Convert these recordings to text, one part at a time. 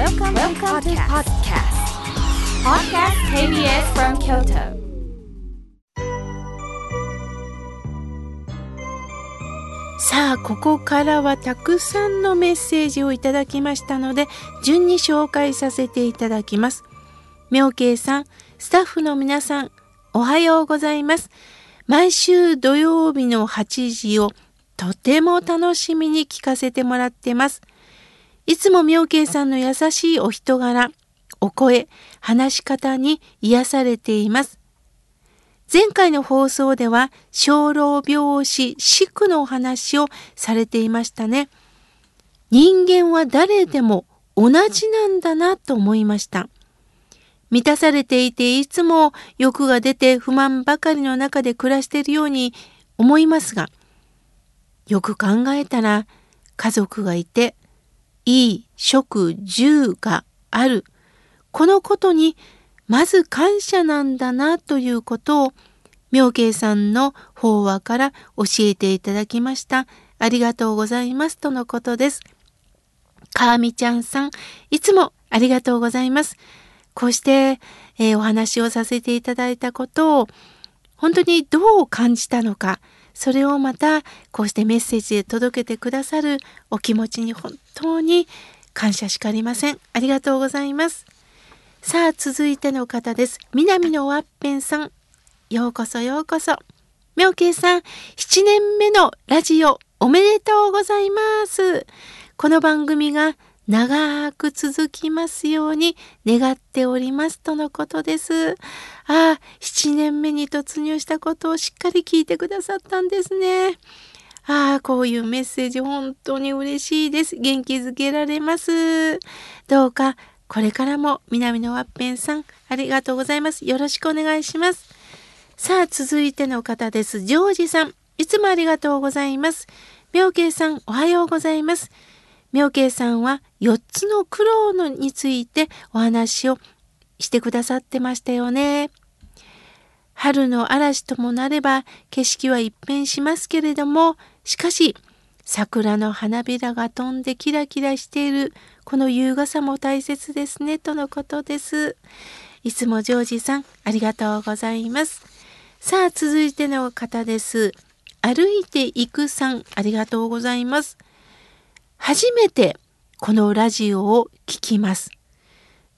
Welcome, Welcome to podcast. Podcast KBS from Kyoto. さあここからはたくさんのメッセージをいただきましたので順に紹介させていただきます妙慶さんスタッフの皆さんおはようございます毎週土曜日の8時をとても楽しみに聞かせてもらってますいつも妙慶さんの優しいお人柄お声話し方に癒されています前回の放送では小老病死死苦のお話をされていましたね。人間は誰でも同じなんだなと思いました。満たされていていつも欲が出て不満ばかりの中で暮らしているように思いますが、よく考えたら家族がいて、いい食住がある。このことにまず感謝なんだなということを妙慶さんの法話から教えていただきました。ありがとうございますとのことです。かあみちゃんさん、いつもありがとうございます。こうして、えー、お話をさせていただいたことを本当にどう感じたのか、それをまたこうしてメッセージで届けてくださるお気持ちに本当に感謝しかありません。ありがとうございます。さあ、続いての方です。南のワッペンさん。ようこそようこそ。妙慶さん、7年目のラジオおめでとうございます。この番組が長く続きますように願っておりますとのことです。ああ、7年目に突入したことをしっかり聞いてくださったんですね。ああ、こういうメッセージ本当に嬉しいです。元気づけられます。どうかこれからも南のワッペンさん、ありがとうございます。よろしくお願いします。さあ、続いての方です。ジョージさん、いつもありがとうございます。妙慶さん、おはようございます。妙慶さんは4つの苦労のについてお話をしてくださってましたよね。春の嵐ともなれば景色は一変しますけれども、しかし桜の花びらが飛んでキラキラしているこの優雅さも大切ですねとのことです。いつもジョージさんありがとうございます。さあ続いての方です。歩いていくさんありがとうございます。初めてこのラジオを聞きます。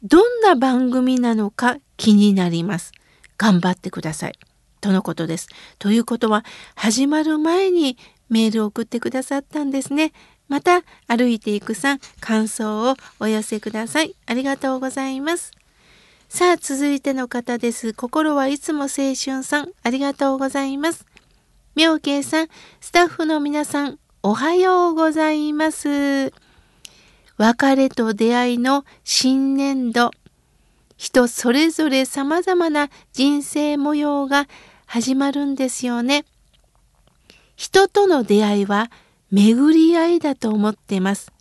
どんな番組なのか気になります。頑張ってください。とのことです。ということは始まる前にメールを送ってくださったんですね。また歩いていくさん感想をお寄せください。ありがとうございます。さあ続いての方です。心はいつも青春さんありがとうございます。妙慶さん、スタッフの皆さんおはようございます。別れと出会いの新年度。人それぞれ様々な人生模様が始まるんですよね。人との出会いは巡り合いだと思ってます。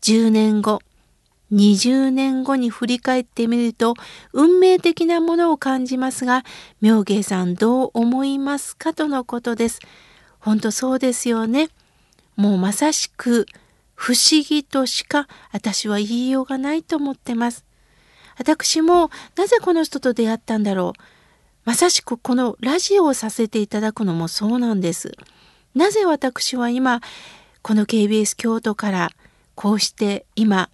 10年後、20年後に振り返ってみると運命的なものを感じますが、妙芸さんどう思いますかとのことです。本当そうですよね。もうまさしく不思議としか私は言いようがないと思ってます。私もなぜこの人と出会ったんだろう。まさしくこのラジオをさせていただくのもそうなんです。なぜ私は今この KBS 京都からこうして今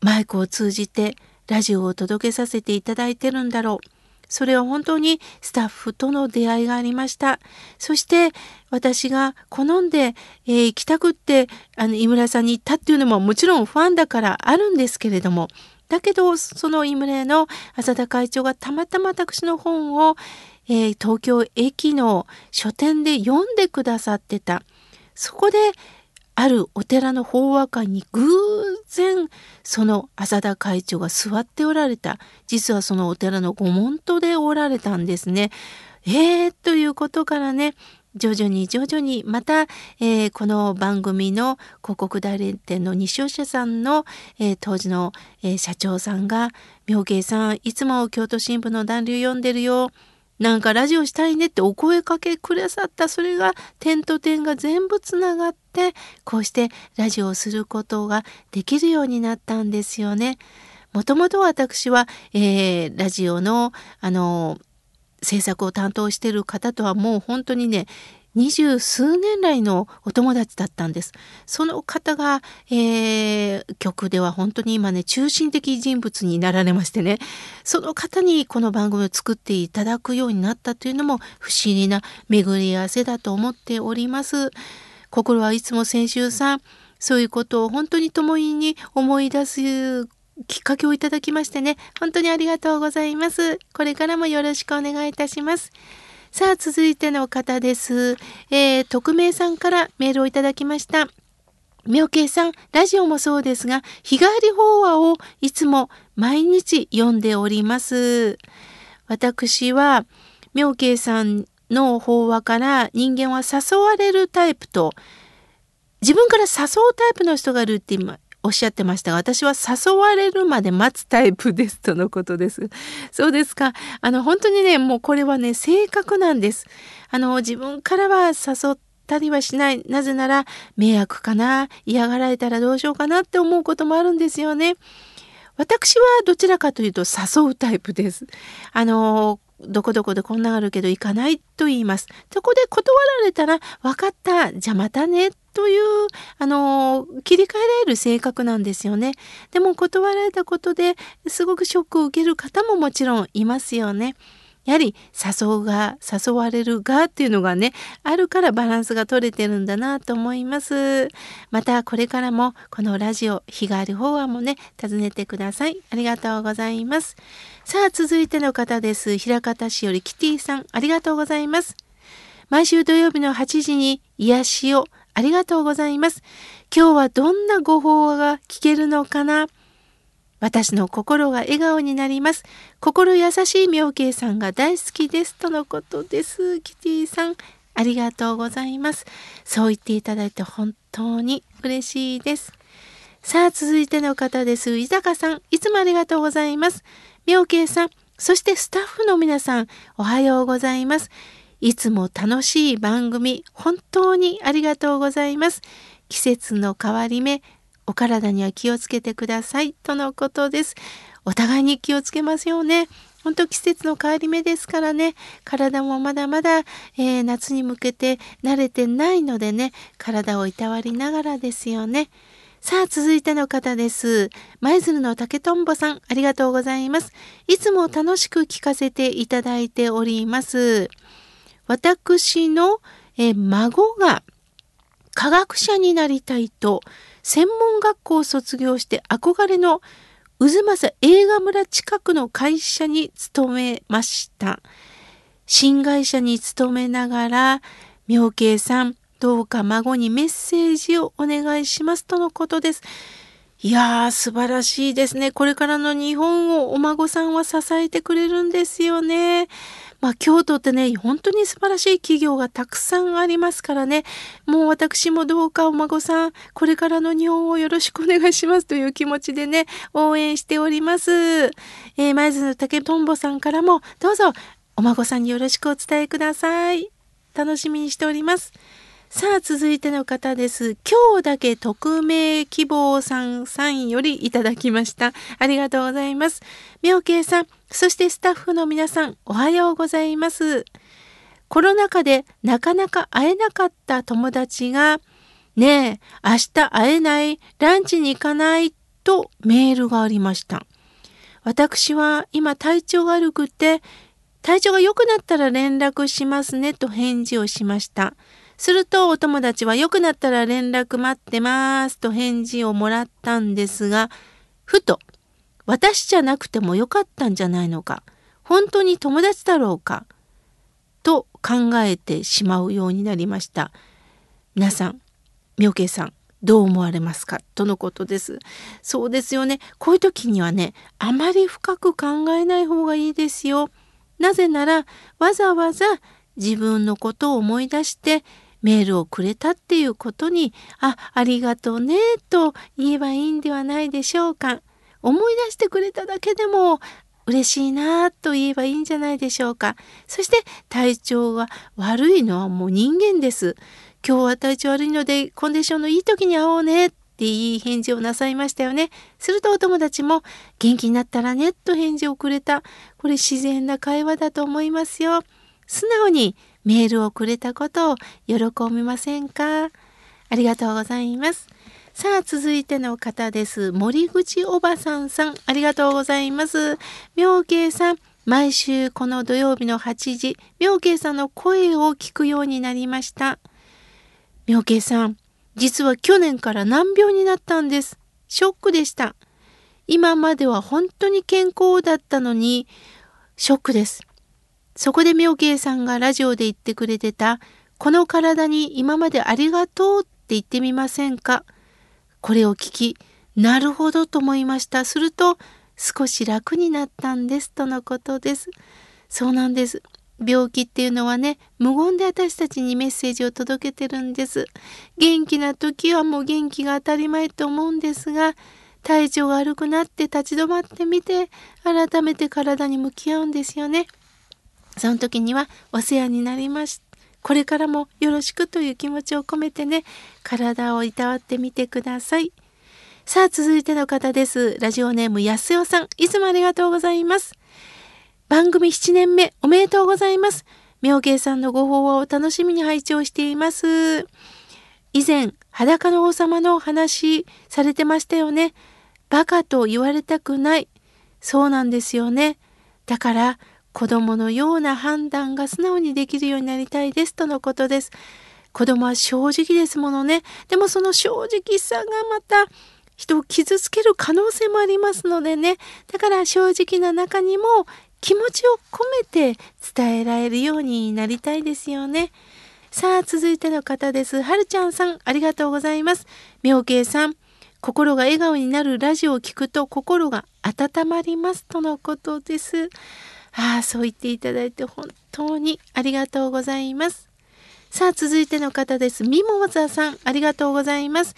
マイクを通じてラジオを届けさせていただいてるんだろう。それは本当にスタッフとの出会いがありました。そして私が好んで、えー、行きたくってあの井村さんに行ったっていうのももちろんファンだからあるんですけれどもだけどそのイムレの浅田会長がたまたま私の本を、えー、東京駅の書店で読んでくださってた。そこであるお寺の法話会に偶然その浅田会長が座っておられた。実はそのお寺の御門徒でおられたんですね。えー、ということからね徐々に徐々にまた、えー、この番組の広告代理店の西尾社さんの、えー、当時の、え、社長さんが「妙慶さんいつも京都新聞の暖流読んでるよ」なんかラジオしたいねってお声かけくださった。それが点と点が全部つながってってこうしてラジオをすることができるようになったんですよね。もともと私は、えー、ラジオのあの制作を担当している方とはもう本当にね二十数年来のお友達だったんです。その方が、えー、曲では本当に今ね、中心的人物になられましてね、その方にこの番組を作っていただくようになったというのも不思議な巡り合わせだと思っております。心はいつも先週さん、そういうことを本当に共に思い出すきっかけをいただきましてね、本当にありがとうございます。これからもよろしくお願いいたします。さあ、続いての方です。えー、匿名さんからメールをいただきました。妙慶さん、ラジオもそうですが、日帰り法話をいつも毎日読んでおります。私は、妙慶さんの法話から人間は誘われるタイプと、自分から誘うタイプの人がいるって今おっしゃってましたが、私は誘われるまで待つタイプですとのことです。そうですか。あの、本当にね、もうこれはね、性格なんです。あの、自分からは誘ったりはしない。なぜなら、迷惑かな嫌がられたらどうしようかなって思うこともあるんですよね。私はどちらかというと誘うタイプです。あの、どこどこでこんなあるけど行かないと言います。そこで断られたら、分かった。じゃあまたねという、あの、切り替えられる性格なんですよね。でも断られたことですごくショックを受ける方ももちろんいますよね。やはり誘うが、誘われるがっていうのがね、あるからバランスが取れてるんだなと思います。またこれからもこのラジオ、日帰り法案もね、訪ねてください。ありがとうございます。さあ、続いての方です。平方市よりキティさん、ありがとうございます。毎週土曜日の8時に癒しをありがとうございます。今日はどんなご法話が聞けるのかな？私の心が笑顔になります。心優しい妙慶さんが大好きです。とのことです。キティさん、ありがとうございます。そう言っていただいて本当に嬉しいです。さあ、続いての方です。伊坂さん、いつもありがとうございます。妙慶さん、そしてスタッフの皆さん、おはようございます。いつも楽しい番組、本当にありがとうございます。季節の変わり目、お体には気をつけてください。とのことです。お互いに気をつけますよね。本当季節の変わり目ですからね、体もまだまだ、えー、夏に向けて慣れてないのでね、体をいたわりながらですよね。さあ、続いての方です。舞鶴の竹とんぼさん、ありがとうございます。いつも楽しく聞かせていただいております。私の、え孫が科学者になりたいと専門学校を卒業して憧れの渦政映画村近くの会社に勤めました。新会社に勤めながら、妙慶さん、どうか孫にメッセージをお願いしますとのことです。いやー、素晴らしいですね。これからの日本をお孫さんは支えてくれるんですよね。まあ、京都ってね、本当に素晴らしい企業がたくさんありますからね、もう私もどうかお孫さん、これからの日本をよろしくお願いしますという気持ちでね、応援しております。えー、前津の竹とんぼさんからも、どうぞお孫さんによろしくお伝えください。楽しみにしております。さあ、続いての方です。今日だけ匿名希望さんさんよりいただきました。ありがとうございます。妙慶さん、そしてスタッフの皆さん、おはようございます。コロナ禍でなかなか会えなかった友達が、ねえ、明日会えないランチに行かないとメールがありました。私は今体調悪くて、体調が良くなったら連絡しますねと返事をしました。するとお友達は良くなったら連絡待ってますと返事をもらったんですが、ふと私じゃなくてもよかったんじゃないのか、本当に友達だろうか、と考えてしまうようになりました。皆さん、妙慶さん、どう思われますかとのことです。そうですよね。こういう時にはね、あまり深く考えない方がいいですよ。なぜなら、わざわざ自分のことを思い出してメールをくれたっていうことに、あ、ありがとうね、と言えばいいんではないでしょうか。思い出してくれただけでも嬉しいなと言えばいいんじゃないでしょうか。そして体調が悪いのはもう人間です。今日は体調悪いのでコンディションのいい時に会おうねっていい返事をなさいましたよね。するとお友達も元気になったらねと返事をくれた。これ自然な会話だと思いますよ。素直にメールをくれたことを喜びませんか？ありがとうございます。さあ、続いての方です。森口おばさんさん、ありがとうございます。妙慶さん、毎週この土曜日の8時、妙慶さんの声を聞くようになりました。妙慶さん、実は去年から難病になったんです。ショックでした。今までは本当に健康だったのに、ショックです。そこで妙慶さんがラジオで言ってくれてた、この体に今までありがとうって言ってみませんか？これを聞き、なるほどと思いました。すると、少し楽になったんですとのことです。そうなんです。病気っていうのはね、無言で私たちにメッセージを届けてるんです。元気な時はもう元気が当たり前と思うんですが、体調が悪くなって立ち止まってみて、改めて体に向き合うんですよね。その時にはお世話になりました。これからもよろしくという気持ちを込めてね、体をいたわってみてください。さあ、続いての方です。ラジオネームやすよさん、いつもありがとうございます。番組7年目、おめでとうございます。妙慶さんのご法話を楽しみに拝聴しています。以前、裸の王様のお話されてましたよね。バカと言われたくない。そうなんですよね。だから、子供のような判断が素直にできるようになりたいですとのことです。子供は正直ですものね。でもその正直さがまた人を傷つける可能性もありますのでね。だから正直な中にも気持ちを込めて伝えられるようになりたいですよね。さあ、続いての方です。はるちゃんさん、ありがとうございます。妙慶さん、心が笑顔になるラジオを聞くと心が温まりますとのことです。ああ、そう言っていただいて本当にありがとうございます。さあ、続いての方です。ミモザさん、ありがとうございます。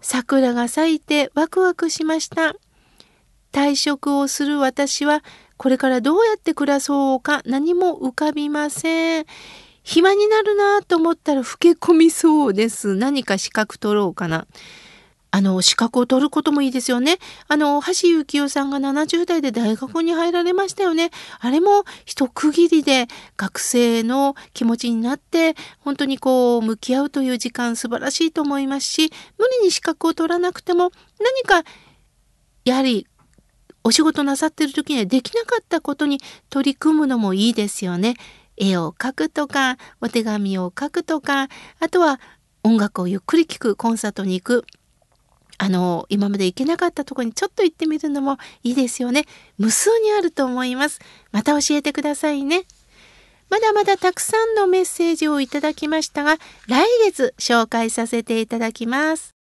桜が咲いてワクワクしました。退職をする私は、これからどうやって暮らそうか何も浮かびません。暇になるなと思ったら老け込みそうです。何か資格取ろうかな。あの、資格を取ることもいいですよね。あの、橋幸夫さんが70代で大学に入られましたよね。あれも一区切りで学生の気持ちになって、本当にこう、向き合うという時間素晴らしいと思いますし、無理に資格を取らなくても、何か、やはり、お仕事なさってる時にはできなかったことに取り組むのもいいですよね。絵を描くとか、お手紙を書くとか、あとは音楽をゆっくり聴く、コンサートに行く。あの、今まで行けなかったとこにちょっと行ってみるのもいいですよね。無数にあると思います。また教えてくださいね。まだまだたくさんのメッセージをいただきましたが、来月紹介させていただきます。